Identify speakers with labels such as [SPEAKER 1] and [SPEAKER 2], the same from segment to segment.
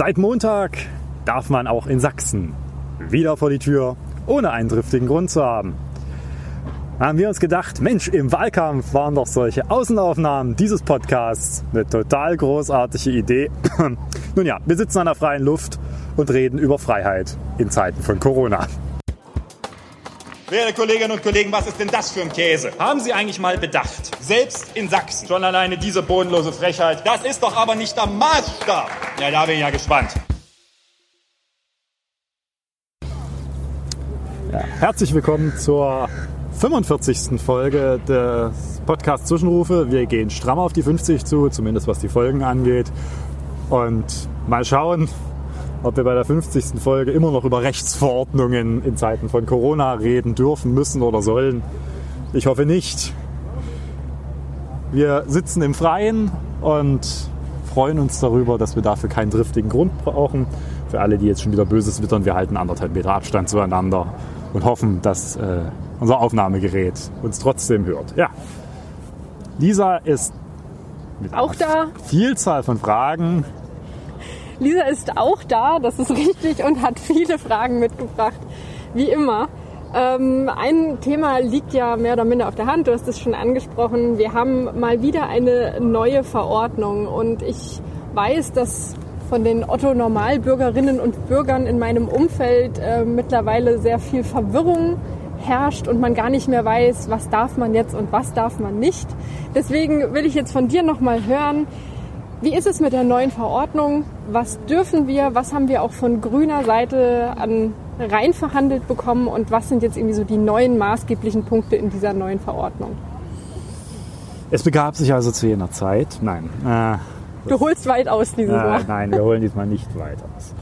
[SPEAKER 1] Seit Montag darf man auch in Sachsen wieder vor die Tür, ohne einen triftigen Grund zu haben. Da haben wir uns gedacht, Mensch, im Wahlkampf waren doch solche Außenaufnahmen dieses Podcasts eine total großartige Idee. Nun ja, wir sitzen an der freien Luft und reden über Freiheit in Zeiten von Corona.
[SPEAKER 2] Werte Kolleginnen und Kollegen, was ist denn das für ein Käse? Haben Sie eigentlich mal bedacht? Selbst in Sachsen, schon alleine diese bodenlose Frechheit, das ist doch aber nicht der Maßstab. Ja, da bin ich ja gespannt.
[SPEAKER 1] Ja, herzlich willkommen zur 45. Folge des Podcasts Zwischenrufe. Wir gehen stramm auf die 50 zu, zumindest was die Folgen angeht. Und mal schauen, ob wir bei der 50. Folge immer noch über Rechtsverordnungen in Zeiten von Corona reden dürfen, müssen oder sollen. Ich hoffe nicht. Wir sitzen im Freien und freuen uns darüber, dass wir dafür keinen driftigen Grund brauchen. Für alle, die jetzt schon wieder Böses wittern, wir halten anderthalb Meter Abstand zueinander und hoffen, dass äh, unser Aufnahmegerät uns trotzdem hört. Ja. Lisa ist mit
[SPEAKER 3] auch da.
[SPEAKER 1] Vielzahl von Fragen
[SPEAKER 3] Lisa ist auch da, das ist richtig, und hat viele Fragen mitgebracht, wie immer. Ähm, ein Thema liegt ja mehr oder minder auf der Hand, du hast es schon angesprochen. Wir haben mal wieder eine neue Verordnung und ich weiß, dass von den Otto-Normalbürgerinnen und Bürgern in meinem Umfeld äh, mittlerweile sehr viel Verwirrung herrscht und man gar nicht mehr weiß, was darf man jetzt und was darf man nicht. Deswegen will ich jetzt von dir nochmal hören, wie ist es mit der neuen Verordnung? Was dürfen wir? Was haben wir auch von grüner Seite an rein verhandelt bekommen? Und was sind jetzt irgendwie so die neuen maßgeblichen Punkte in dieser neuen Verordnung?
[SPEAKER 1] Es begab sich also zu jener Zeit. Nein. Äh,
[SPEAKER 3] du holst weit aus dieses
[SPEAKER 1] äh, Mal. Nein, wir holen diesmal nicht weit aus.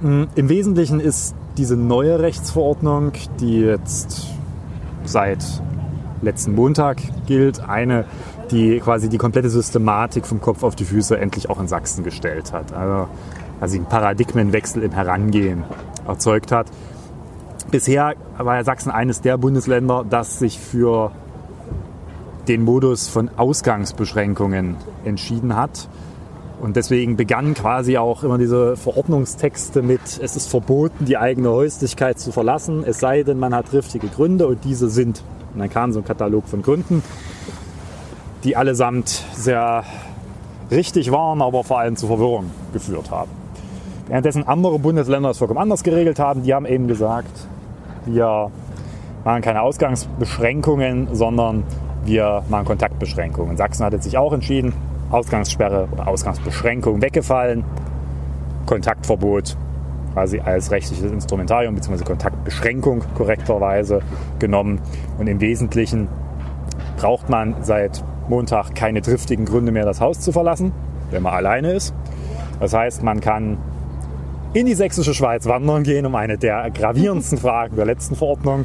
[SPEAKER 1] Hm, Im Wesentlichen ist diese neue Rechtsverordnung, die jetzt seit letzten Montag gilt, eine die quasi die komplette Systematik vom Kopf auf die Füße endlich auch in Sachsen gestellt hat. Also, also einen Paradigmenwechsel im Herangehen erzeugt hat. Bisher war ja Sachsen eines der Bundesländer, das sich für den Modus von Ausgangsbeschränkungen entschieden hat. Und deswegen begannen quasi auch immer diese Verordnungstexte mit, es ist verboten, die eigene Häuslichkeit zu verlassen, es sei denn, man hat triftige Gründe und diese sind. Und dann kam so ein Katalog von Gründen die allesamt sehr richtig waren, aber vor allem zu Verwirrung geführt haben. Währenddessen andere Bundesländer es vollkommen anders geregelt haben, die haben eben gesagt, wir machen keine Ausgangsbeschränkungen, sondern wir machen Kontaktbeschränkungen. Sachsen hat jetzt sich auch entschieden, Ausgangssperre oder Ausgangsbeschränkung weggefallen, Kontaktverbot quasi als rechtliches Instrumentarium bzw. Kontaktbeschränkung korrekterweise genommen. Und im Wesentlichen braucht man seit Montag keine triftigen Gründe mehr, das Haus zu verlassen, wenn man alleine ist. Das heißt, man kann in die sächsische Schweiz wandern gehen, um eine der gravierendsten Fragen der letzten Verordnung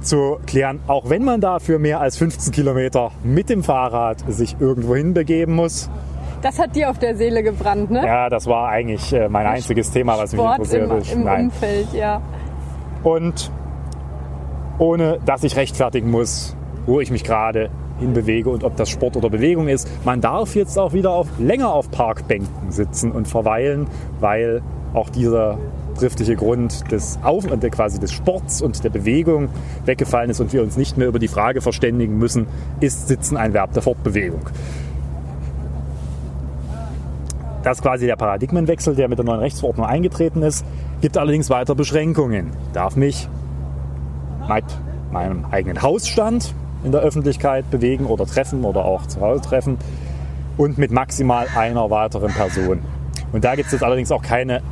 [SPEAKER 1] zu klären, auch wenn man dafür mehr als 15 Kilometer mit dem Fahrrad sich irgendwo begeben muss.
[SPEAKER 3] Das hat dir auf der Seele gebrannt, ne?
[SPEAKER 1] Ja, das war eigentlich äh, mein einziges Thema, was
[SPEAKER 3] Sport
[SPEAKER 1] mich interessiert.
[SPEAKER 3] Im, im Umfeld, ja.
[SPEAKER 1] Und ohne dass ich rechtfertigen muss, wo ich mich gerade hinbewege und ob das Sport oder Bewegung ist. Man darf jetzt auch wieder auf, länger auf Parkbänken sitzen und verweilen, weil auch dieser triftige Grund des, auf, quasi des Sports und der Bewegung weggefallen ist und wir uns nicht mehr über die Frage verständigen müssen, ist Sitzen ein Verb der Fortbewegung. Das ist quasi der Paradigmenwechsel, der mit der neuen Rechtsverordnung eingetreten ist, gibt allerdings weiter Beschränkungen. Ich darf mich mit meinem eigenen Hausstand in der Öffentlichkeit bewegen oder treffen oder auch zu Hause treffen und mit maximal einer weiteren Person. Und da gibt es jetzt allerdings auch keine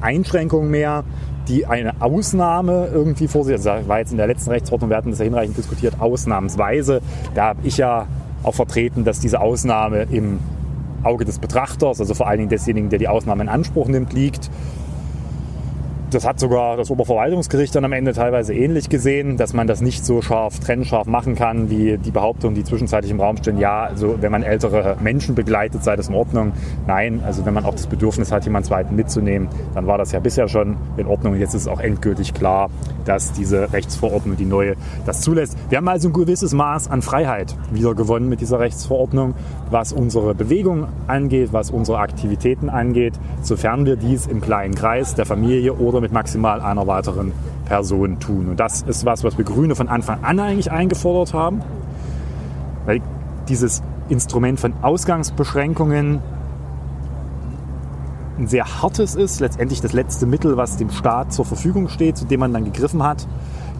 [SPEAKER 1] Einschränkung mehr, die eine Ausnahme irgendwie vorsieht. Also das war jetzt in der letzten Rechtsordnung, wir hatten das ja hinreichend diskutiert, ausnahmsweise. Da habe ich ja auch vertreten, dass diese Ausnahme im Auge des Betrachters, also vor allen Dingen desjenigen, der die Ausnahme in Anspruch nimmt, liegt. Das hat sogar das Oberverwaltungsgericht dann am Ende teilweise ähnlich gesehen, dass man das nicht so scharf, trennscharf machen kann, wie die Behauptung, die zwischenzeitlich im Raum stehen. Ja, also wenn man ältere Menschen begleitet, sei das in Ordnung. Nein, also wenn man auch das Bedürfnis hat, jemanden zweiten mitzunehmen, dann war das ja bisher schon in Ordnung. Jetzt ist auch endgültig klar, dass diese Rechtsverordnung, die neue, das zulässt. Wir haben also ein gewisses Maß an Freiheit wieder gewonnen mit dieser Rechtsverordnung, was unsere Bewegung angeht, was unsere Aktivitäten angeht, sofern wir dies im kleinen Kreis der Familie oder mit maximal einer weiteren Person tun. Und das ist was, was wir Grüne von Anfang an eigentlich eingefordert haben, weil dieses Instrument von Ausgangsbeschränkungen ein sehr hartes ist, letztendlich das letzte Mittel, was dem Staat zur Verfügung steht, zu dem man dann gegriffen hat.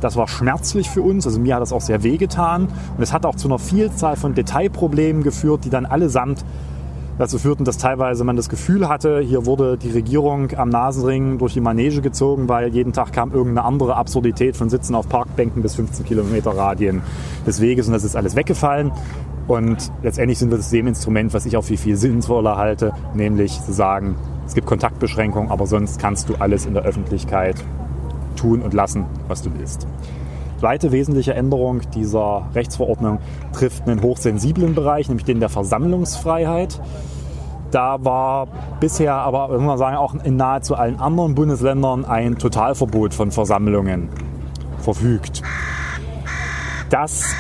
[SPEAKER 1] Das war schmerzlich für uns, also mir hat das auch sehr wehgetan und es hat auch zu einer Vielzahl von Detailproblemen geführt, die dann allesamt dazu führten, dass teilweise man das Gefühl hatte, hier wurde die Regierung am Nasenring durch die Manege gezogen, weil jeden Tag kam irgendeine andere Absurdität von Sitzen auf Parkbänken bis 15 Kilometer Radien des Weges und das ist alles weggefallen. Und letztendlich sind wir das dem Instrument, was ich auch viel, viel sinnvoller halte, nämlich zu sagen, es gibt Kontaktbeschränkungen, aber sonst kannst du alles in der Öffentlichkeit tun und lassen, was du willst. Zweite wesentliche Änderung dieser Rechtsverordnung trifft einen hochsensiblen Bereich, nämlich den der Versammlungsfreiheit. Da war bisher aber, muss man sagen, auch in nahezu allen anderen Bundesländern ein Totalverbot von Versammlungen verfügt. Das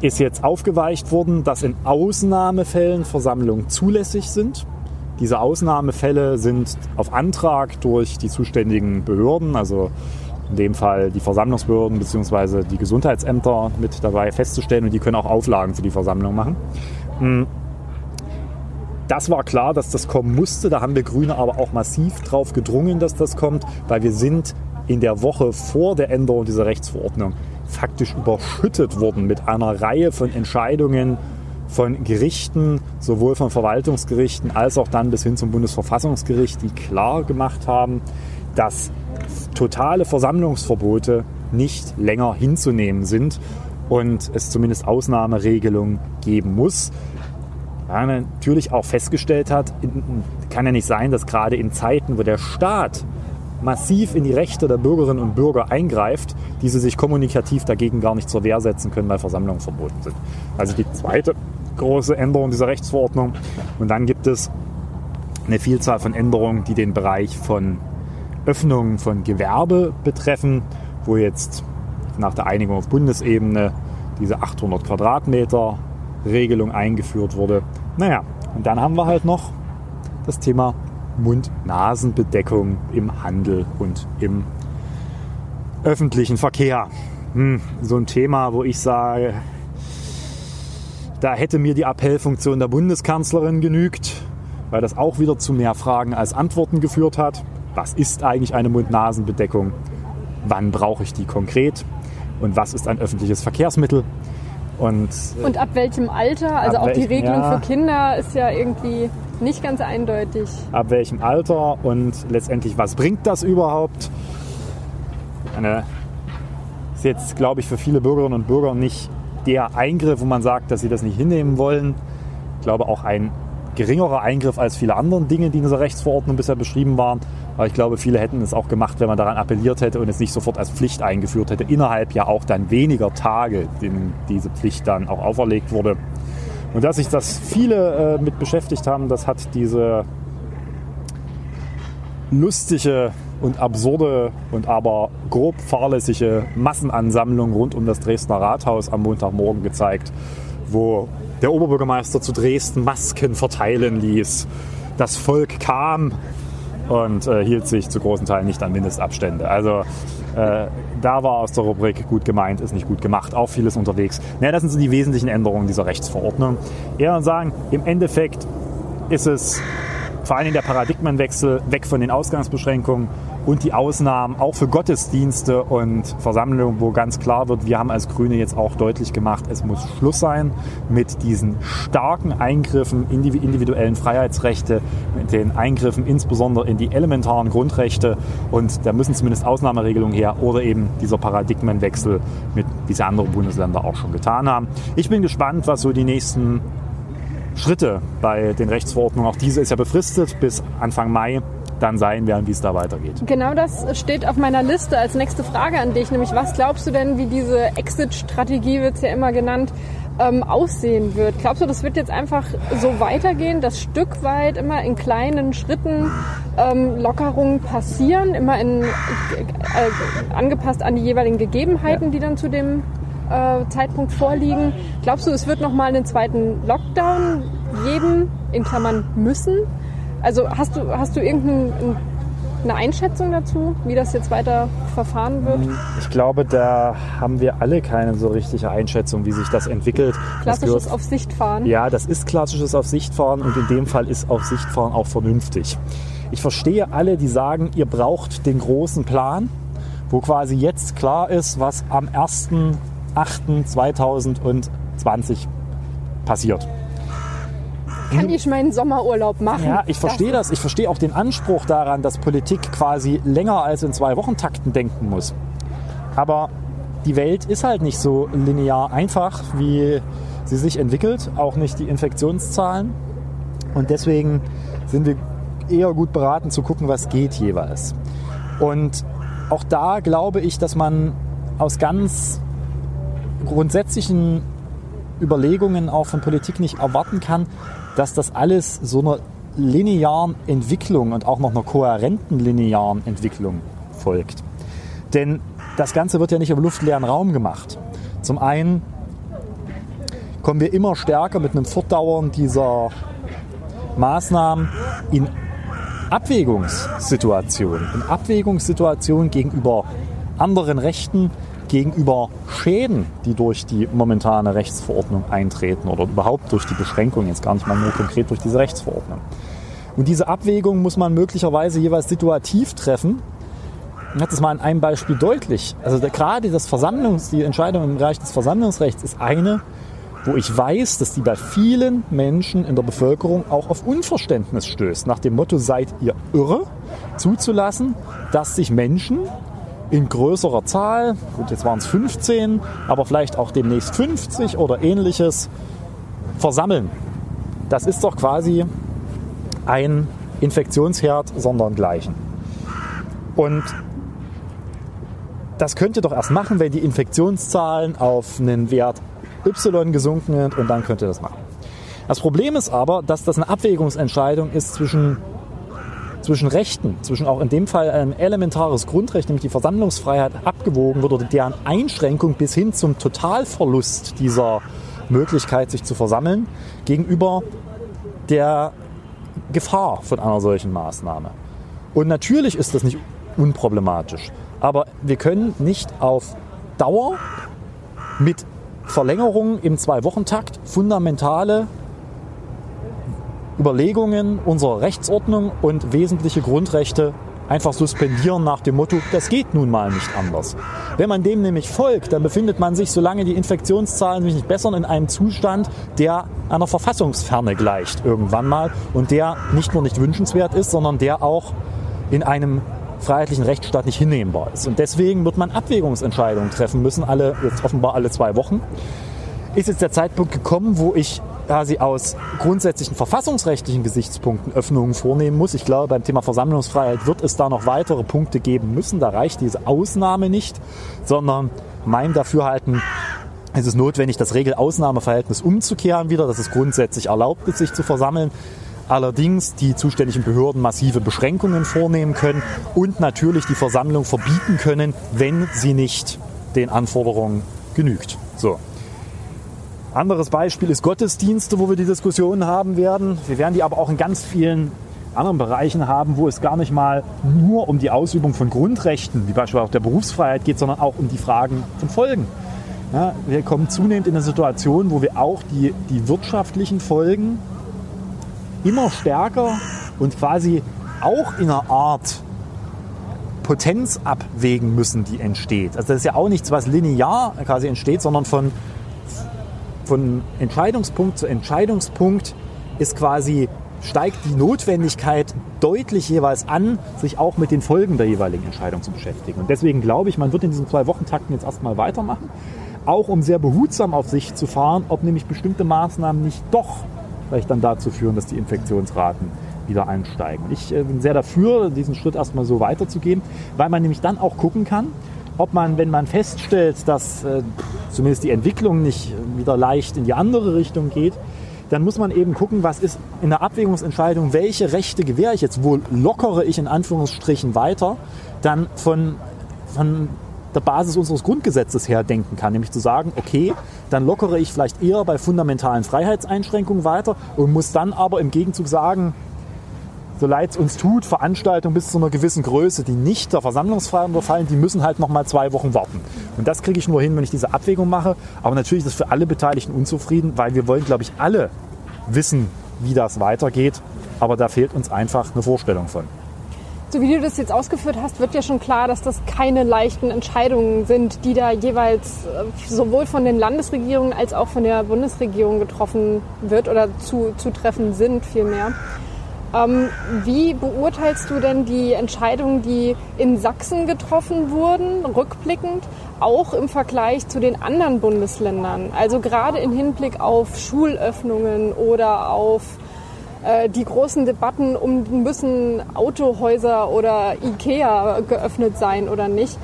[SPEAKER 1] ist jetzt aufgeweicht worden, dass in Ausnahmefällen Versammlungen zulässig sind. Diese Ausnahmefälle sind auf Antrag durch die zuständigen Behörden, also in dem Fall die Versammlungsbehörden bzw. die Gesundheitsämter mit dabei festzustellen und die können auch Auflagen für die Versammlung machen. Hm. Das war klar, dass das kommen musste. Da haben wir Grüne aber auch massiv drauf gedrungen, dass das kommt, weil wir sind in der Woche vor der Änderung dieser Rechtsverordnung faktisch überschüttet worden mit einer Reihe von Entscheidungen von Gerichten, sowohl von Verwaltungsgerichten als auch dann bis hin zum Bundesverfassungsgericht, die klar gemacht haben, dass totale Versammlungsverbote nicht länger hinzunehmen sind und es zumindest Ausnahmeregelungen geben muss. Ja, natürlich auch festgestellt hat, kann ja nicht sein, dass gerade in Zeiten, wo der Staat massiv in die Rechte der Bürgerinnen und Bürger eingreift, diese sich kommunikativ dagegen gar nicht zur Wehr setzen können, weil Versammlungen verboten sind. Also die zweite große Änderung dieser Rechtsverordnung. Und dann gibt es eine Vielzahl von Änderungen, die den Bereich von Öffnungen von Gewerbe betreffen, wo jetzt nach der Einigung auf Bundesebene diese 800 Quadratmeter Regelung eingeführt wurde. Naja, und dann haben wir halt noch das Thema Mund-Nasen-Bedeckung im Handel und im öffentlichen Verkehr. Hm, so ein Thema, wo ich sage, da hätte mir die Appellfunktion der Bundeskanzlerin genügt, weil das auch wieder zu mehr Fragen als Antworten geführt hat. Was ist eigentlich eine Mund-Nasen-Bedeckung? Wann brauche ich die konkret? Und was ist ein öffentliches Verkehrsmittel?
[SPEAKER 3] Und, und ab welchem Alter? Also auch die Regelung ja, für Kinder ist ja irgendwie nicht ganz eindeutig.
[SPEAKER 1] Ab welchem Alter und letztendlich, was bringt das überhaupt? Eine, ist jetzt, glaube ich, für viele Bürgerinnen und Bürger nicht der Eingriff, wo man sagt, dass sie das nicht hinnehmen wollen. Ich glaube auch ein geringerer Eingriff als viele andere Dinge, die in dieser Rechtsverordnung bisher beschrieben waren. Aber ich glaube, viele hätten es auch gemacht, wenn man daran appelliert hätte und es nicht sofort als Pflicht eingeführt hätte. Innerhalb ja auch dann weniger Tage, denen diese Pflicht dann auch auferlegt wurde. Und dass sich das viele äh, mit beschäftigt haben, das hat diese lustige und absurde und aber grob fahrlässige Massenansammlung rund um das Dresdner Rathaus am Montagmorgen gezeigt, wo der Oberbürgermeister zu Dresden Masken verteilen ließ. Das Volk kam und äh, hielt sich zu großen Teilen nicht an Mindestabstände. Also äh, da war aus der Rubrik gut gemeint, ist nicht gut gemacht, auch vieles unterwegs. Naja, das sind so die wesentlichen Änderungen dieser Rechtsverordnung. Eher sagen, im Endeffekt ist es vor allem der Paradigmenwechsel weg von den Ausgangsbeschränkungen und die Ausnahmen auch für Gottesdienste und Versammlungen, wo ganz klar wird, wir haben als Grüne jetzt auch deutlich gemacht, es muss Schluss sein mit diesen starken Eingriffen in die individuellen Freiheitsrechte, mit den Eingriffen insbesondere in die elementaren Grundrechte und da müssen zumindest Ausnahmeregelungen her oder eben dieser Paradigmenwechsel, mit, wie sie andere Bundesländer auch schon getan haben. Ich bin gespannt, was so die nächsten Schritte bei den Rechtsverordnungen, auch diese ist ja befristet bis Anfang Mai, dann sein werden, wie es da weitergeht.
[SPEAKER 3] Genau das steht auf meiner Liste als nächste Frage an dich, nämlich was glaubst du denn, wie diese Exit-Strategie wird es ja immer genannt, ähm, aussehen wird? Glaubst du, das wird jetzt einfach so weitergehen, dass Stück weit immer in kleinen Schritten ähm, Lockerungen passieren, immer in, äh, angepasst an die jeweiligen Gegebenheiten, ja. die dann zu dem äh, Zeitpunkt vorliegen? Glaubst du, es wird nochmal einen zweiten Lockdown geben, in Klammern müssen? Also hast du, hast du irgendeine Einschätzung dazu, wie das jetzt weiter verfahren wird?
[SPEAKER 1] Ich glaube, da haben wir alle keine so richtige Einschätzung, wie sich das entwickelt.
[SPEAKER 3] Klassisches das auf Sicht fahren.
[SPEAKER 1] Ja, das ist klassisches auf Sicht fahren und in dem Fall ist auf Sicht fahren auch vernünftig. Ich verstehe alle, die sagen, ihr braucht den großen Plan, wo quasi jetzt klar ist, was am 1.8.2020 passiert.
[SPEAKER 3] Kann ich meinen Sommerurlaub machen?
[SPEAKER 1] Ja, ich verstehe das. Ich verstehe auch den Anspruch daran, dass Politik quasi länger als in zwei Wochen Takten denken muss. Aber die Welt ist halt nicht so linear einfach, wie sie sich entwickelt, auch nicht die Infektionszahlen. Und deswegen sind wir eher gut beraten zu gucken, was geht jeweils. Und auch da glaube ich, dass man aus ganz grundsätzlichen Überlegungen auch von Politik nicht erwarten kann, dass das alles so einer linearen Entwicklung und auch noch einer kohärenten linearen Entwicklung folgt. Denn das Ganze wird ja nicht im luftleeren Raum gemacht. Zum einen kommen wir immer stärker mit einem Fortdauern dieser Maßnahmen in Abwägungssituationen, in Abwägungssituationen gegenüber anderen Rechten, gegenüber Schäden, die durch die momentane Rechtsverordnung eintreten oder überhaupt durch die Beschränkung, jetzt gar nicht mal nur konkret durch diese Rechtsverordnung. Und diese Abwägung muss man möglicherweise jeweils situativ treffen. Ich hatte es mal an einem Beispiel deutlich. Also gerade das Versammlungs, die Entscheidung im Bereich des Versammlungsrechts ist eine, wo ich weiß, dass die bei vielen Menschen in der Bevölkerung auch auf Unverständnis stößt. Nach dem Motto, seid ihr irre, zuzulassen, dass sich Menschen in größerer Zahl, gut, jetzt waren es 15, aber vielleicht auch demnächst 50 oder ähnliches, versammeln. Das ist doch quasi ein Infektionsherd sondergleichen. Und das könnt ihr doch erst machen, wenn die Infektionszahlen auf einen Wert Y gesunken sind und dann könnt ihr das machen. Das Problem ist aber, dass das eine Abwägungsentscheidung ist zwischen zwischen Rechten, zwischen auch in dem Fall ein elementares Grundrecht, nämlich die Versammlungsfreiheit, abgewogen wird oder deren Einschränkung bis hin zum Totalverlust dieser Möglichkeit, sich zu versammeln, gegenüber der Gefahr von einer solchen Maßnahme. Und natürlich ist das nicht unproblematisch, aber wir können nicht auf Dauer mit Verlängerungen im Zwei-Wochen-Takt fundamentale Überlegungen unserer Rechtsordnung und wesentliche Grundrechte einfach suspendieren nach dem Motto, das geht nun mal nicht anders. Wenn man dem nämlich folgt, dann befindet man sich, solange die Infektionszahlen sich nicht bessern, in einem Zustand, der einer Verfassungsferne gleicht irgendwann mal und der nicht nur nicht wünschenswert ist, sondern der auch in einem freiheitlichen Rechtsstaat nicht hinnehmbar ist. Und deswegen wird man Abwägungsentscheidungen treffen müssen, alle, jetzt offenbar alle zwei Wochen. Ist jetzt der Zeitpunkt gekommen, wo ich quasi aus grundsätzlichen verfassungsrechtlichen Gesichtspunkten Öffnungen vornehmen muss. Ich glaube, beim Thema Versammlungsfreiheit wird es da noch weitere Punkte geben müssen. Da reicht diese Ausnahme nicht, sondern mein Dafürhalten es ist notwendig, das Regel-Ausnahmeverhältnis umzukehren wieder, dass es grundsätzlich erlaubt ist, sich zu versammeln. Allerdings die zuständigen Behörden massive Beschränkungen vornehmen können und natürlich die Versammlung verbieten können, wenn sie nicht den Anforderungen genügt. So. Anderes Beispiel ist Gottesdienste, wo wir die Diskussion haben werden. Wir werden die aber auch in ganz vielen anderen Bereichen haben, wo es gar nicht mal nur um die Ausübung von Grundrechten, wie beispielsweise auch der Berufsfreiheit geht, sondern auch um die Fragen von Folgen. Ja, wir kommen zunehmend in eine Situation, wo wir auch die, die wirtschaftlichen Folgen immer stärker und quasi auch in einer Art Potenz abwägen müssen, die entsteht. Also das ist ja auch nichts, was linear quasi entsteht, sondern von von Entscheidungspunkt zu Entscheidungspunkt ist quasi steigt die Notwendigkeit deutlich jeweils an, sich auch mit den Folgen der jeweiligen Entscheidung zu beschäftigen. Und deswegen glaube ich, man wird in diesen zwei Wochentakten jetzt erstmal weitermachen, auch um sehr behutsam auf sich zu fahren, ob nämlich bestimmte Maßnahmen nicht doch vielleicht dann dazu führen, dass die Infektionsraten wieder einsteigen. Ich äh, bin sehr dafür, diesen Schritt erstmal so weiterzugehen, weil man nämlich dann auch gucken kann, ob man, wenn man feststellt, dass äh, zumindest die Entwicklung nicht wieder leicht in die andere Richtung geht, dann muss man eben gucken, was ist in der Abwägungsentscheidung, welche Rechte gewähre ich jetzt, wo lockere ich in Anführungsstrichen weiter, dann von, von der Basis unseres Grundgesetzes her denken kann, nämlich zu sagen, okay, dann lockere ich vielleicht eher bei fundamentalen Freiheitseinschränkungen weiter und muss dann aber im Gegenzug sagen, so leid es uns tut, Veranstaltungen bis zu einer gewissen Größe, die nicht der Versammlungsfreiheit unterfallen, die müssen halt noch mal zwei Wochen warten. Und das kriege ich nur hin, wenn ich diese Abwägung mache. Aber natürlich ist das für alle Beteiligten unzufrieden, weil wir wollen, glaube ich, alle wissen, wie das weitergeht. Aber da fehlt uns einfach eine Vorstellung von.
[SPEAKER 3] So wie du das jetzt ausgeführt hast, wird ja schon klar, dass das keine leichten Entscheidungen sind, die da jeweils äh, sowohl von den Landesregierungen als auch von der Bundesregierung getroffen wird oder zu, zu treffen sind vielmehr. Ähm, wie beurteilst du denn die Entscheidungen, die in Sachsen getroffen wurden, rückblickend, auch im Vergleich zu den anderen Bundesländern? Also gerade im Hinblick auf Schulöffnungen oder auf äh, die großen Debatten um müssen Autohäuser oder Ikea geöffnet sein oder nicht.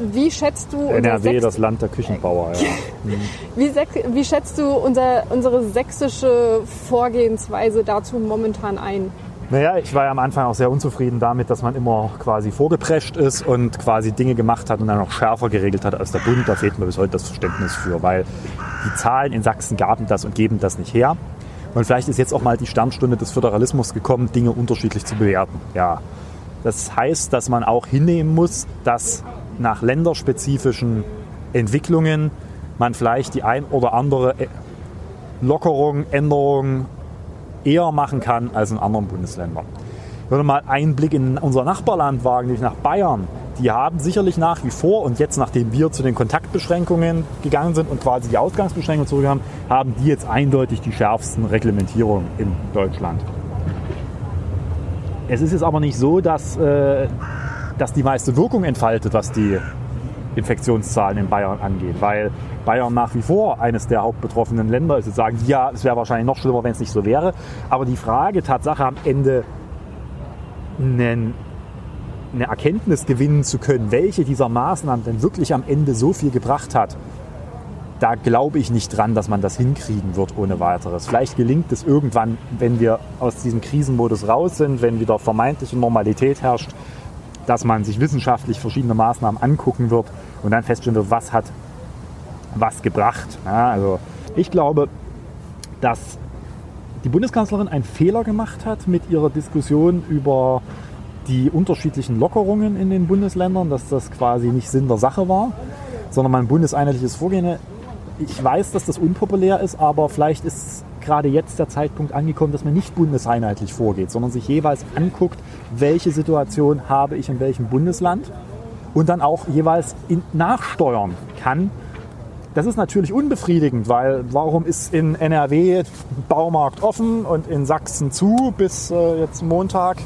[SPEAKER 3] Wie schätzt du
[SPEAKER 1] NRW, das Land der Küchenbauer. Ja.
[SPEAKER 3] wie, wie, schätzt du unser, unsere sächsische Vorgehensweise dazu momentan ein?
[SPEAKER 1] Naja, ich war ja am Anfang auch sehr unzufrieden damit, dass man immer quasi vorgeprescht ist und quasi Dinge gemacht hat und dann noch schärfer geregelt hat als der Bund. Da fehlt mir bis heute das Verständnis für, weil die Zahlen in Sachsen gaben das und geben das nicht her. Und vielleicht ist jetzt auch mal die Sternstunde des Föderalismus gekommen, Dinge unterschiedlich zu bewerten. Ja, das heißt, dass man auch hinnehmen muss, dass nach länderspezifischen Entwicklungen man vielleicht die ein oder andere Lockerung, Änderung eher machen kann als in anderen Bundesländern. Wenn wir mal einen Blick in unser Nachbarland wagen, nämlich nach Bayern, die haben sicherlich nach wie vor, und jetzt nachdem wir zu den Kontaktbeschränkungen gegangen sind und quasi die Ausgangsbeschränkungen zurückhaben, haben die jetzt eindeutig die schärfsten Reglementierungen in Deutschland. Es ist jetzt aber nicht so, dass, äh, dass die meiste Wirkung entfaltet, was die Infektionszahlen in Bayern angeht, weil Bayern nach wie vor eines der hauptbetroffenen Länder ist. Jetzt sagen die ja, es wäre wahrscheinlich noch schlimmer, wenn es nicht so wäre. Aber die Frage, Tatsache am Ende einen, eine Erkenntnis gewinnen zu können, welche dieser Maßnahmen denn wirklich am Ende so viel gebracht hat, da glaube ich nicht dran, dass man das hinkriegen wird ohne weiteres. Vielleicht gelingt es irgendwann, wenn wir aus diesem Krisenmodus raus sind, wenn wieder vermeintliche Normalität herrscht, dass man sich wissenschaftlich verschiedene Maßnahmen angucken wird und dann feststellen wird, was hat was gebracht. Ja, also ich glaube, dass die Bundeskanzlerin einen Fehler gemacht hat mit ihrer Diskussion über die unterschiedlichen Lockerungen in den Bundesländern, dass das quasi nicht Sinn der Sache war, sondern man bundeseinheitliches Vorgehen. Ich weiß, dass das unpopulär ist, aber vielleicht ist gerade jetzt der Zeitpunkt angekommen, dass man nicht bundeseinheitlich vorgeht, sondern sich jeweils anguckt, welche Situation habe ich in welchem Bundesland und dann auch jeweils nachsteuern kann. Das ist natürlich unbefriedigend, weil warum ist in NRW Baumarkt offen und in Sachsen zu bis äh, jetzt Montag?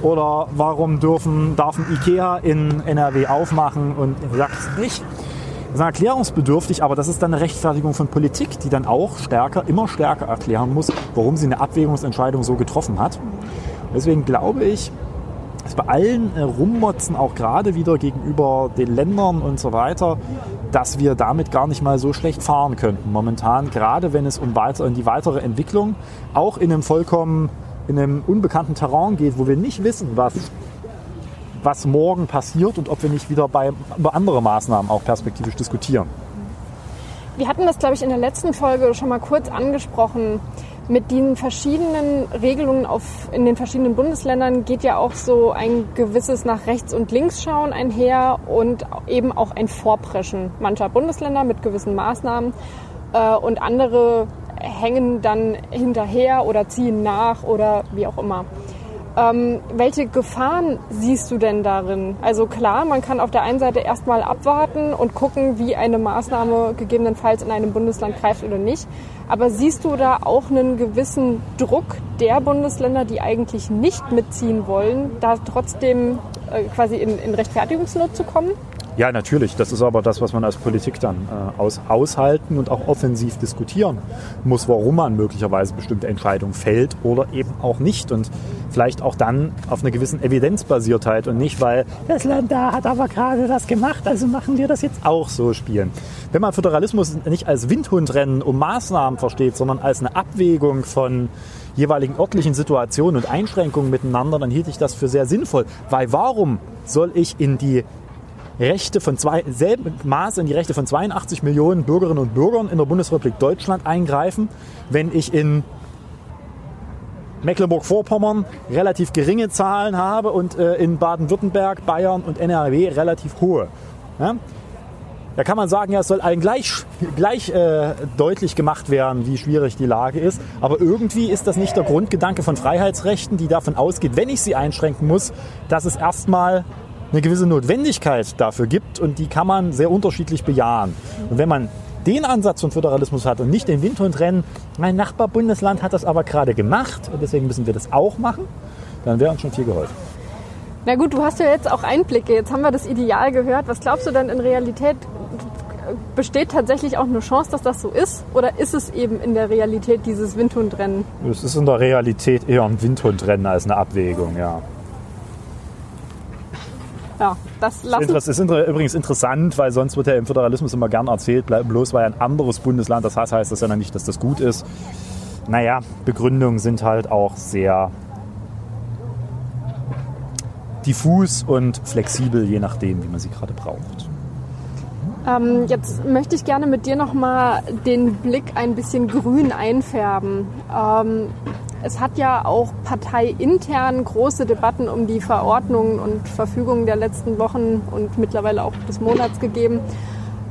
[SPEAKER 1] Oder warum dürfen, darf ein Ikea in NRW aufmachen und in Sachsen nicht? Das ist erklärungsbedürftig, aber das ist dann eine Rechtfertigung von Politik, die dann auch stärker, immer stärker erklären muss, warum sie eine Abwägungsentscheidung so getroffen hat. Deswegen glaube ich, bei allen äh, Rummotzen, auch gerade wieder gegenüber den Ländern und so weiter, dass wir damit gar nicht mal so schlecht fahren könnten momentan, gerade wenn es um, weiter, um die weitere Entwicklung auch in einem vollkommen in einem unbekannten Terrain geht, wo wir nicht wissen, was was morgen passiert und ob wir nicht wieder bei, über andere Maßnahmen auch perspektivisch diskutieren.
[SPEAKER 3] Wir hatten das, glaube ich, in der letzten Folge schon mal kurz angesprochen. Mit den verschiedenen Regelungen auf, in den verschiedenen Bundesländern geht ja auch so ein gewisses nach rechts und links schauen einher und eben auch ein Vorpreschen mancher Bundesländer mit gewissen Maßnahmen. Äh, und andere hängen dann hinterher oder ziehen nach oder wie auch immer. Ähm, welche Gefahren siehst du denn darin? Also klar, man kann auf der einen Seite erstmal abwarten und gucken, wie eine Maßnahme gegebenenfalls in einem Bundesland greift oder nicht. Aber siehst du da auch einen gewissen Druck der Bundesländer, die eigentlich nicht mitziehen wollen, da trotzdem äh, quasi in, in Rechtfertigungsnot zu kommen?
[SPEAKER 1] Ja, natürlich. Das ist aber das, was man als Politik dann äh, aus, aushalten und auch offensiv diskutieren muss, warum man möglicherweise bestimmte Entscheidungen fällt oder eben auch nicht. Und vielleicht auch dann auf einer gewissen Evidenzbasiertheit und nicht, weil das Land da hat aber gerade das gemacht, also machen wir das jetzt auch so spielen. Wenn man Föderalismus nicht als Windhundrennen um Maßnahmen versteht, sondern als eine Abwägung von jeweiligen örtlichen Situationen und Einschränkungen miteinander, dann hielt ich das für sehr sinnvoll. Weil warum soll ich in die Rechte von zwei, selben Maße in die Rechte von 82 Millionen Bürgerinnen und Bürgern in der Bundesrepublik Deutschland eingreifen, wenn ich in Mecklenburg-Vorpommern relativ geringe Zahlen habe und äh, in Baden-Württemberg, Bayern und NRW relativ hohe. Ja? Da kann man sagen, ja, es soll allen gleich, gleich äh, deutlich gemacht werden, wie schwierig die Lage ist. Aber irgendwie ist das nicht der Grundgedanke von Freiheitsrechten, die davon ausgeht, wenn ich sie einschränken muss, dass es erstmal eine gewisse Notwendigkeit dafür gibt und die kann man sehr unterschiedlich bejahen. Und wenn man den Ansatz von Föderalismus hat und nicht den Windhundrennen, mein Nachbarbundesland hat das aber gerade gemacht und deswegen müssen wir das auch machen, dann wäre uns schon viel geholfen.
[SPEAKER 3] Na gut, du hast ja jetzt auch Einblicke. Jetzt haben wir das Ideal gehört. Was glaubst du denn in Realität? Besteht tatsächlich auch eine Chance, dass das so ist? Oder ist es eben in der Realität dieses Windhundrennen?
[SPEAKER 1] Es ist in der Realität eher ein Windhundrennen als eine Abwägung, ja.
[SPEAKER 3] Ja, das lassen
[SPEAKER 1] Das ist übrigens interessant, weil sonst wird ja im Föderalismus immer gern erzählt, bloß weil ein anderes Bundesland das heißt, heißt das ja nicht, dass das gut ist. Naja, Begründungen sind halt auch sehr diffus und flexibel, je nachdem, wie man sie gerade braucht.
[SPEAKER 3] Ähm, jetzt möchte ich gerne mit dir nochmal den Blick ein bisschen grün einfärben. Ähm, es hat ja auch parteiintern große Debatten um die Verordnungen und Verfügungen der letzten Wochen und mittlerweile auch des Monats gegeben,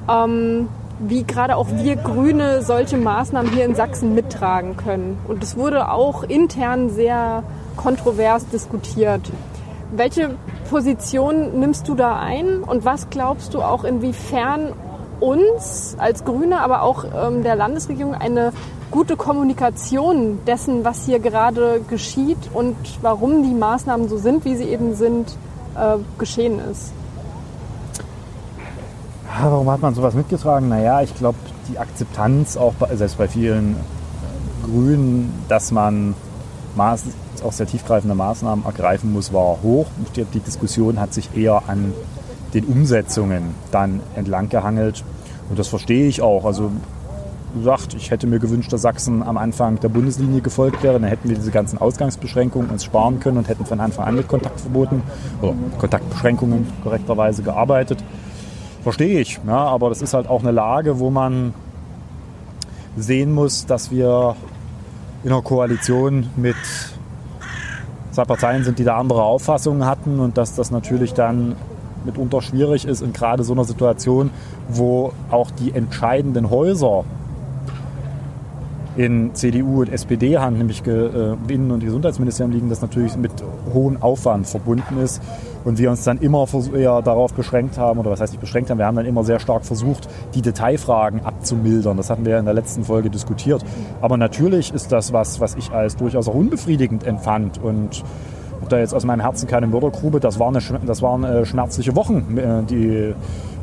[SPEAKER 3] ähm, wie gerade auch wir Grüne solche Maßnahmen hier in Sachsen mittragen können. Und es wurde auch intern sehr kontrovers diskutiert. Welche Position nimmst du da ein und was glaubst du auch, inwiefern uns als Grüne, aber auch ähm, der Landesregierung eine gute Kommunikation dessen, was hier gerade geschieht und warum die Maßnahmen so sind, wie sie eben sind, äh, geschehen ist.
[SPEAKER 1] Warum hat man sowas mitgetragen? Naja, ich glaube, die Akzeptanz auch bei, selbst bei vielen Grünen, dass man Maß, auch sehr tiefgreifende Maßnahmen ergreifen muss, war hoch. Die Diskussion hat sich eher an den Umsetzungen dann entlang gehangelt. Und das verstehe ich auch. Also gesagt, ich hätte mir gewünscht, dass Sachsen am Anfang der Bundeslinie gefolgt wäre. Dann hätten wir diese ganzen Ausgangsbeschränkungen uns sparen können und hätten von Anfang an mit Kontaktverboten oder Kontaktbeschränkungen korrekterweise gearbeitet. Verstehe ich, ja, aber das ist halt auch eine Lage, wo man sehen muss, dass wir in einer Koalition mit zwei Parteien sind, die da andere Auffassungen hatten und dass das natürlich dann mitunter schwierig ist in gerade so einer Situation, wo auch die entscheidenden Häuser in CDU und SPD-Hand, nämlich äh, Innen- und Gesundheitsministerium liegen, das natürlich mit hohem Aufwand verbunden ist. Und wir uns dann immer eher darauf beschränkt haben, oder was heißt nicht beschränkt haben, wir haben dann immer sehr stark versucht, die Detailfragen abzumildern. Das hatten wir in der letzten Folge diskutiert. Aber natürlich ist das was, was ich als durchaus auch unbefriedigend empfand. Und da jetzt aus meinem Herzen keine Mördergrube, das waren, eine, das waren äh, schmerzliche Wochen, äh, die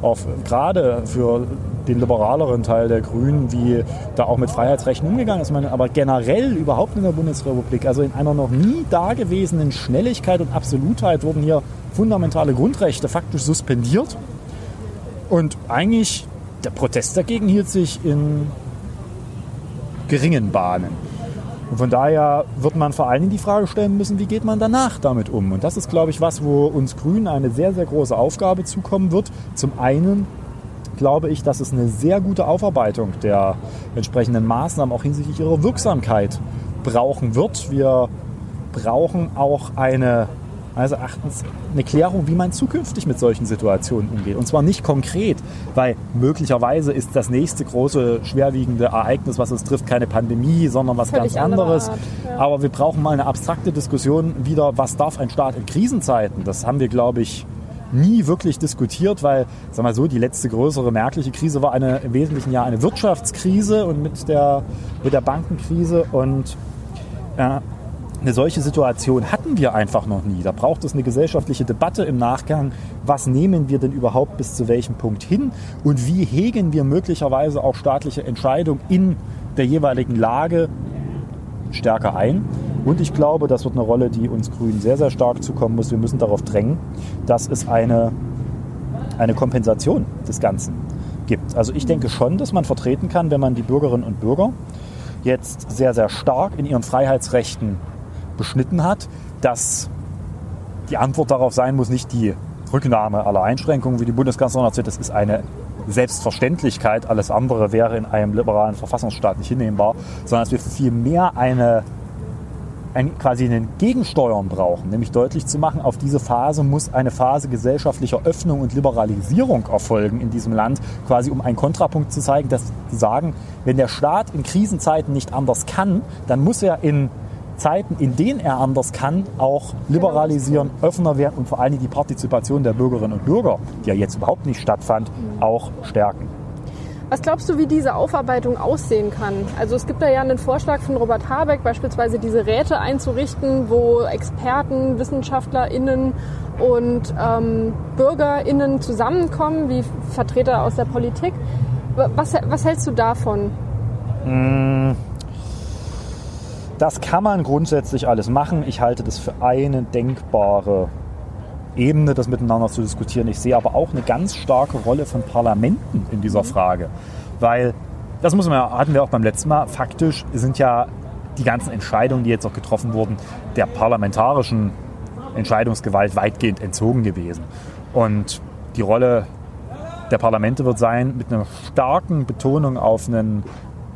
[SPEAKER 1] auch gerade für den liberaleren Teil der Grünen, wie da auch mit Freiheitsrechten umgegangen ist, aber generell überhaupt in der Bundesrepublik, also in einer noch nie dagewesenen Schnelligkeit und Absolutheit wurden hier fundamentale Grundrechte faktisch suspendiert. Und eigentlich der Protest dagegen hielt sich in geringen Bahnen. Und von daher wird man vor allen Dingen die Frage stellen müssen, wie geht man danach damit um? Und das ist, glaube ich, was, wo uns Grünen eine sehr, sehr große Aufgabe zukommen wird. Zum einen glaube ich, dass es eine sehr gute Aufarbeitung der entsprechenden Maßnahmen auch hinsichtlich ihrer Wirksamkeit brauchen wird. Wir brauchen auch eine meines Erachtens eine Klärung, wie man zukünftig mit solchen Situationen umgeht. Und zwar nicht konkret, weil möglicherweise ist das nächste große, schwerwiegende Ereignis, was uns trifft, keine Pandemie, sondern was Völlig ganz anderes. Ja. Aber wir brauchen mal eine abstrakte Diskussion wieder, was darf ein Staat in Krisenzeiten? Das haben wir, glaube ich, nie wirklich diskutiert, weil, sag mal so, die letzte größere merkliche Krise war eine, im Wesentlichen ja eine Wirtschaftskrise und mit der, mit der Bankenkrise und äh, eine solche Situation hatten wir einfach noch nie. Da braucht es eine gesellschaftliche Debatte im Nachgang. Was nehmen wir denn überhaupt bis zu welchem Punkt hin? Und wie hegen wir möglicherweise auch staatliche Entscheidungen in der jeweiligen Lage stärker ein? Und ich glaube, das wird eine Rolle, die uns Grünen sehr, sehr stark zukommen muss. Wir müssen darauf drängen, dass es eine, eine Kompensation des Ganzen gibt. Also ich denke schon, dass man vertreten kann, wenn man die Bürgerinnen und Bürger jetzt sehr, sehr stark in ihren Freiheitsrechten beschnitten hat, dass die Antwort darauf sein muss, nicht die Rücknahme aller Einschränkungen, wie die Bundeskanzlerin erzählt, das ist eine Selbstverständlichkeit, alles andere wäre in einem liberalen Verfassungsstaat nicht hinnehmbar, sondern dass wir viel mehr eine, ein, quasi einen Gegensteuern brauchen, nämlich deutlich zu machen, auf diese Phase muss eine Phase gesellschaftlicher Öffnung und Liberalisierung erfolgen in diesem Land, quasi um einen Kontrapunkt zu zeigen, dass sie sagen, wenn der Staat in Krisenzeiten nicht anders kann, dann muss er in Zeiten, in denen er anders kann, auch liberalisieren, offener werden und vor allem die Partizipation der Bürgerinnen und Bürger, die ja jetzt überhaupt nicht stattfand, auch stärken.
[SPEAKER 3] Was glaubst du, wie diese Aufarbeitung aussehen kann? Also es gibt da ja einen Vorschlag von Robert Habeck, beispielsweise diese Räte einzurichten, wo Experten, WissenschaftlerInnen und ähm, BürgerInnen zusammenkommen, wie Vertreter aus der Politik. Was, was hältst du davon?
[SPEAKER 1] Mmh das kann man grundsätzlich alles machen. Ich halte das für eine denkbare Ebene, das miteinander zu diskutieren. Ich sehe aber auch eine ganz starke Rolle von Parlamenten in dieser Frage. Weil, das muss man, hatten wir auch beim letzten Mal, faktisch sind ja die ganzen Entscheidungen, die jetzt auch getroffen wurden, der parlamentarischen Entscheidungsgewalt weitgehend entzogen gewesen. Und die Rolle der Parlamente wird sein, mit einer starken Betonung auf einen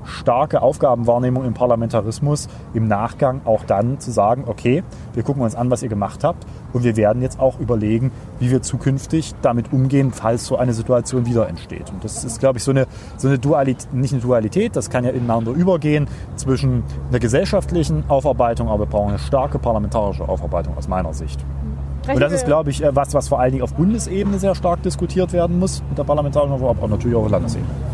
[SPEAKER 1] starke Aufgabenwahrnehmung im Parlamentarismus im Nachgang auch dann zu sagen, okay, wir gucken uns an, was ihr gemacht habt und wir werden jetzt auch überlegen, wie wir zukünftig damit umgehen, falls so eine Situation wieder entsteht. Und das ist, glaube ich, so eine, so eine Dualität, nicht eine Dualität, das kann ja ineinander übergehen zwischen einer gesellschaftlichen Aufarbeitung, aber wir brauchen eine starke parlamentarische Aufarbeitung aus meiner Sicht. Und das ist, glaube ich, äh, was, was vor allen Dingen auf Bundesebene sehr stark diskutiert werden muss, mit der parlamentarischen Aufarbeitung, aber natürlich auch auf Landesebene.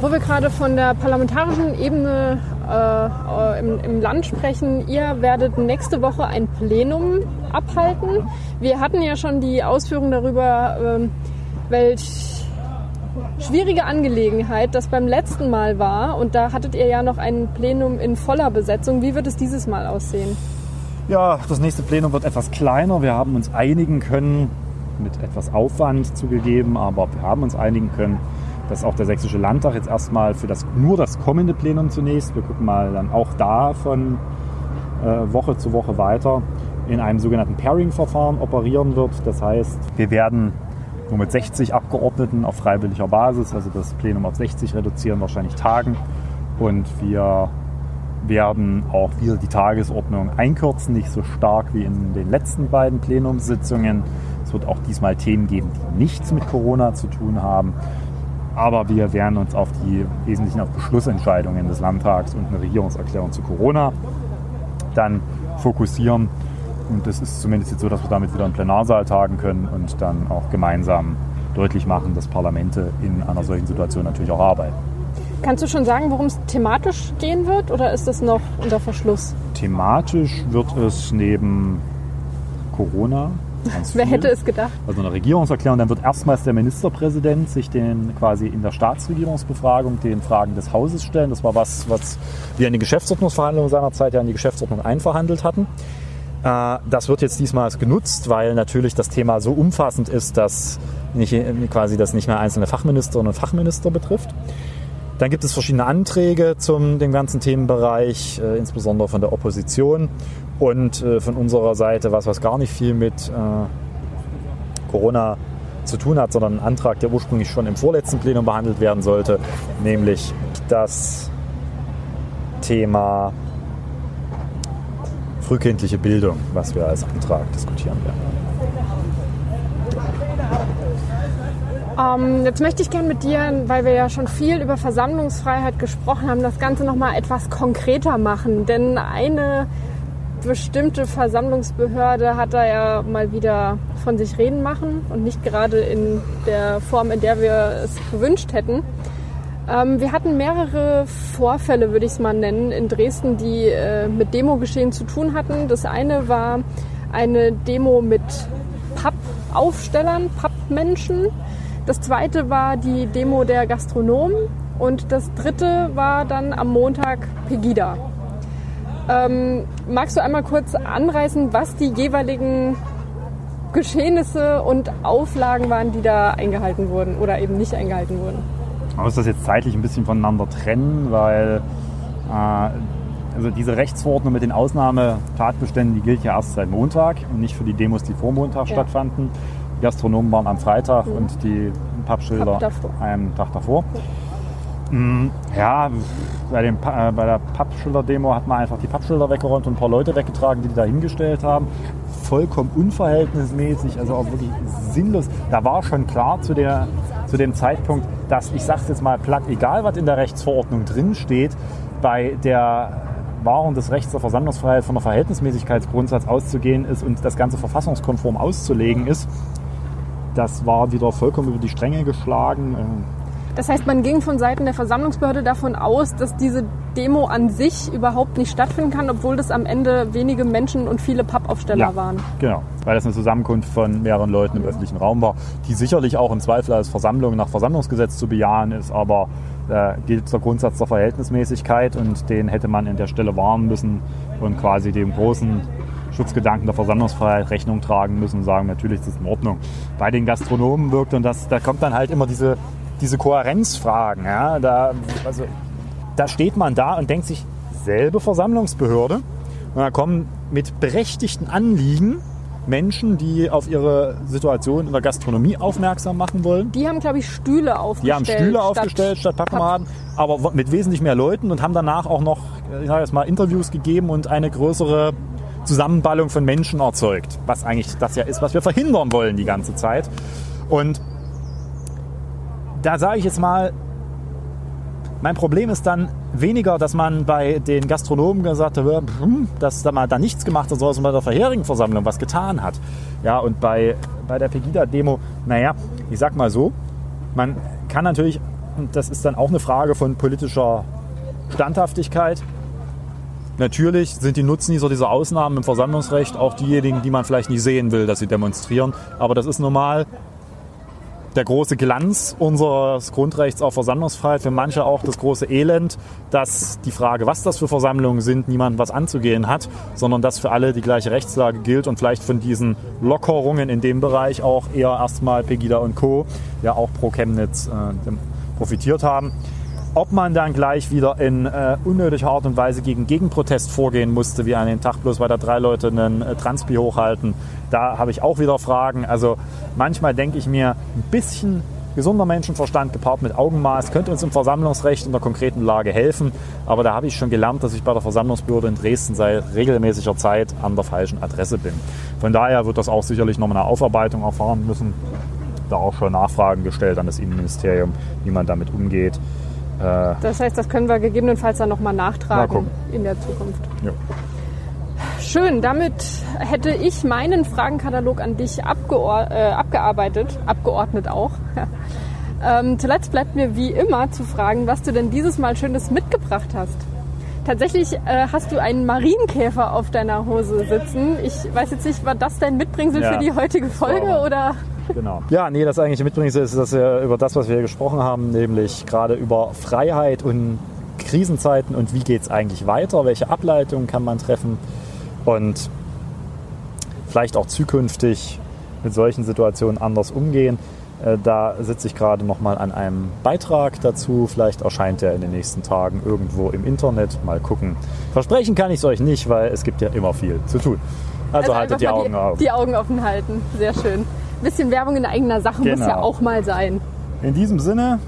[SPEAKER 3] Wo wir gerade von der parlamentarischen Ebene äh, im, im, Land sprechen, ihr werdet nächste Woche ein Plenum abhalten. Wir hatten ja schon die Ausführungen darüber, äh, welch schwierige Angelegenheit das beim letzten Mal war. Und da hattet ihr ja noch ein Plenum in voller Besetzung. Wie wird es dieses Mal aussehen?
[SPEAKER 1] Ja, das nächste Plenum wird etwas kleiner. Wir haben uns einigen können, mit etwas Aufwand zugegeben, aber wir haben uns einigen können dass auch der Sächsische Landtag jetzt erstmal für das, nur das kommende Plenum zunächst, wir gucken mal dann auch da von äh, Woche zu Woche weiter, in einem sogenannten Pairing-Verfahren operieren wird. Das heißt, wir werden nur mit 60 Abgeordneten auf freiwilliger Basis, also das Plenum auf 60 reduzieren, wahrscheinlich tagen. Und wir werden auch wieder die Tagesordnung einkürzen, nicht so stark wie in den letzten beiden Plenumssitzungen. Es wird auch diesmal Themen geben, die nichts mit Corona zu tun haben. Aber wir werden uns auf die wesentlichen auf Beschlussentscheidungen des Landtags und eine Regierungserklärung zu Corona dann fokussieren. Und das ist zumindest jetzt so, dass wir damit wieder im Plenarsaal tagen können und dann auch gemeinsam deutlich machen, dass Parlamente in einer solchen Situation natürlich auch arbeiten.
[SPEAKER 3] Kannst du schon sagen, worum es thematisch gehen wird oder ist das noch unter Verschluss?
[SPEAKER 1] Thematisch wird es neben Corona
[SPEAKER 3] Wer hätte es gedacht?
[SPEAKER 1] Also eine Regierungserklärung, dann wird erstmals der Ministerpräsident sich den quasi in der Staatsregierungsbefragung den Fragen des Hauses stellen. Das war was, was wir in den Geschäftsordnungsverhandlungen seinerzeit ja in die Geschäftsordnung einverhandelt hatten. Äh, das wird jetzt diesmal genutzt, weil natürlich das Thema so umfassend ist, dass nicht, quasi das nicht mehr einzelne Fachministerinnen und Fachminister betrifft. Dann gibt es verschiedene Anträge zum dem ganzen Themenbereich, äh, insbesondere von der Opposition und äh, von unserer Seite, was, was gar nicht viel mit äh, Corona zu tun hat, sondern ein Antrag, der ursprünglich schon im vorletzten Plenum behandelt werden sollte, nämlich das Thema frühkindliche Bildung, was wir als Antrag diskutieren werden.
[SPEAKER 3] Ähm, jetzt möchte ich gerne mit dir, weil wir ja schon viel über Versammlungsfreiheit gesprochen haben, das Ganze nochmal etwas konkreter machen. Denn eine bestimmte Versammlungsbehörde hat da ja mal wieder von sich reden machen und nicht gerade in der Form, in der wir es gewünscht hätten. Ähm, wir hatten mehrere Vorfälle, würde ich es mal nennen, in Dresden, die äh, mit Demogeschehen zu tun hatten. Das eine war eine Demo mit Pappaufstellern, Pappmenschen. Das zweite war die Demo der Gastronomen. Und das dritte war dann am Montag Pegida. Ähm, magst du einmal kurz anreißen, was die jeweiligen Geschehnisse und Auflagen waren, die da eingehalten wurden oder eben nicht eingehalten wurden?
[SPEAKER 1] Man muss das jetzt zeitlich ein bisschen voneinander trennen, weil äh, also diese Rechtsverordnung mit den Ausnahmetatbeständen, die gilt ja erst seit Montag und nicht für die Demos, die vor Montag ja. stattfanden. Die Gastronomen waren am Freitag mhm. und die Pappschilder einen Tag davor. Mhm. Ja, bei, dem, äh, bei der Pappschilder-Demo hat man einfach die Pappschilder weggeräumt und ein paar Leute weggetragen, die die da hingestellt haben. Vollkommen unverhältnismäßig, also auch wirklich sinnlos. Da war schon klar zu, der, zu dem Zeitpunkt, dass, ich sage es jetzt mal platt, egal was in der Rechtsverordnung drin steht, bei der Wahrung des Rechts der Versammlungsfreiheit von der Verhältnismäßigkeitsgrundsatz auszugehen ist und das Ganze verfassungskonform auszulegen ist, das war wieder vollkommen über die Stränge geschlagen.
[SPEAKER 3] Das heißt, man ging von Seiten der Versammlungsbehörde davon aus, dass diese Demo an sich überhaupt nicht stattfinden kann, obwohl das am Ende wenige Menschen und viele Pappaufsteller
[SPEAKER 1] ja,
[SPEAKER 3] waren.
[SPEAKER 1] Genau, weil das eine Zusammenkunft von mehreren Leuten im öffentlichen Raum war, die sicherlich auch im Zweifel als Versammlung nach Versammlungsgesetz zu bejahen ist, aber äh, gilt der Grundsatz der Verhältnismäßigkeit und den hätte man in der Stelle wahren müssen und quasi dem großen Schutzgedanken der Versammlungsfreiheit Rechnung tragen müssen und sagen, natürlich ist das in Ordnung. Bei den Gastronomen wirkt und das, da kommt dann halt immer diese diese Kohärenzfragen. Ja, da, also, da steht man da und denkt sich, selbe Versammlungsbehörde. Und da kommen mit berechtigten Anliegen Menschen, die auf ihre Situation in der Gastronomie aufmerksam machen wollen.
[SPEAKER 3] Die haben, glaube ich, Stühle aufgestellt.
[SPEAKER 1] Die haben Stühle aufgestellt statt Pappmaden, aber mit wesentlich mehr Leuten und haben danach auch noch, ich sage jetzt mal, Interviews gegeben und eine größere Zusammenballung von Menschen erzeugt. Was eigentlich das ja ist, was wir verhindern wollen die ganze Zeit. Und da sage ich jetzt mal, mein Problem ist dann weniger, dass man bei den Gastronomen gesagt hat, hm, dass da mal da nichts gemacht hat, sondern bei der vorherigen Versammlung was getan hat. Ja, und bei, bei der Pegida-Demo, naja, ich sag mal so, man kann natürlich, und das ist dann auch eine Frage von politischer Standhaftigkeit, Natürlich sind die Nutznießer dieser Ausnahmen im Versammlungsrecht auch diejenigen, die man vielleicht nicht sehen will, dass sie demonstrieren. Aber das ist normal der große Glanz unseres Grundrechts auf Versammlungsfreiheit, für manche auch das große Elend, dass die Frage, was das für Versammlungen sind, niemand was anzugehen hat, sondern dass für alle die gleiche Rechtslage gilt und vielleicht von diesen Lockerungen in dem Bereich auch eher erstmal Pegida und Co. ja auch pro Chemnitz äh, profitiert haben. Ob man dann gleich wieder in äh, unnötiger Art und Weise gegen Gegenprotest vorgehen musste, wie an dem Tag bloß, weil da drei Leute einen äh, Transpi hochhalten, da habe ich auch wieder Fragen. Also manchmal denke ich mir, ein bisschen gesunder Menschenverstand gepaart mit Augenmaß könnte uns im Versammlungsrecht in der konkreten Lage helfen. Aber da habe ich schon gelernt, dass ich bei der Versammlungsbehörde in Dresden seit regelmäßiger Zeit an der falschen Adresse bin. Von daher wird das auch sicherlich noch eine Aufarbeitung erfahren müssen. Da auch schon Nachfragen gestellt an das Innenministerium, wie man damit umgeht.
[SPEAKER 3] Äh, das heißt, das können wir gegebenenfalls dann nochmal nachtragen in der Zukunft. Ja. Schön, damit hätte ich meinen Fragenkatalog an dich abgeor äh, abgearbeitet, abgeordnet auch. ähm, zuletzt bleibt mir wie immer zu fragen, was du denn dieses Mal Schönes mitgebracht hast. Tatsächlich äh, hast du einen Marienkäfer auf deiner Hose sitzen. Ich weiß jetzt nicht, war das dein Mitbringsel ja. für die heutige Folge oder?
[SPEAKER 1] Genau. Ja, nee, das eigentliche Mitbringsel ist, dass wir über das, was wir hier gesprochen haben, nämlich gerade über Freiheit und Krisenzeiten und wie geht es eigentlich weiter, welche Ableitungen kann man treffen und vielleicht auch zukünftig mit solchen Situationen anders umgehen. Äh, da sitze ich gerade noch mal an einem Beitrag dazu. Vielleicht erscheint er in den nächsten Tagen irgendwo im Internet. Mal gucken. Versprechen kann ich es euch nicht, weil es gibt ja immer viel zu tun. Also, also haltet die Augen
[SPEAKER 3] die,
[SPEAKER 1] auf.
[SPEAKER 3] Die Augen offen halten. Sehr schön. Ein bisschen Werbung in eigener Sache genau. muss ja genau. auch mal sein.
[SPEAKER 1] In diesem Sinne.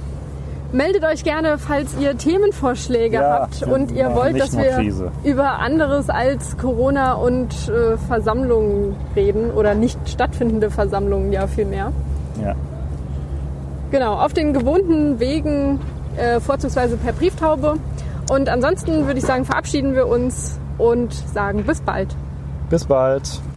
[SPEAKER 3] Meldet euch gerne, falls ihr Themenvorschläge ja, habt und ihr wollt, dass wir Krise. über anderes als Corona und äh, Versammlungen reden oder nicht stattfindende Versammlungen ja vielmehr. Ja. Genau, auf den gewohnten Wegen, äh, vorzugsweise per Brieftaube. Und ansonsten würde ich sagen, verabschieden wir uns und sagen bis bald.
[SPEAKER 1] Bis bald.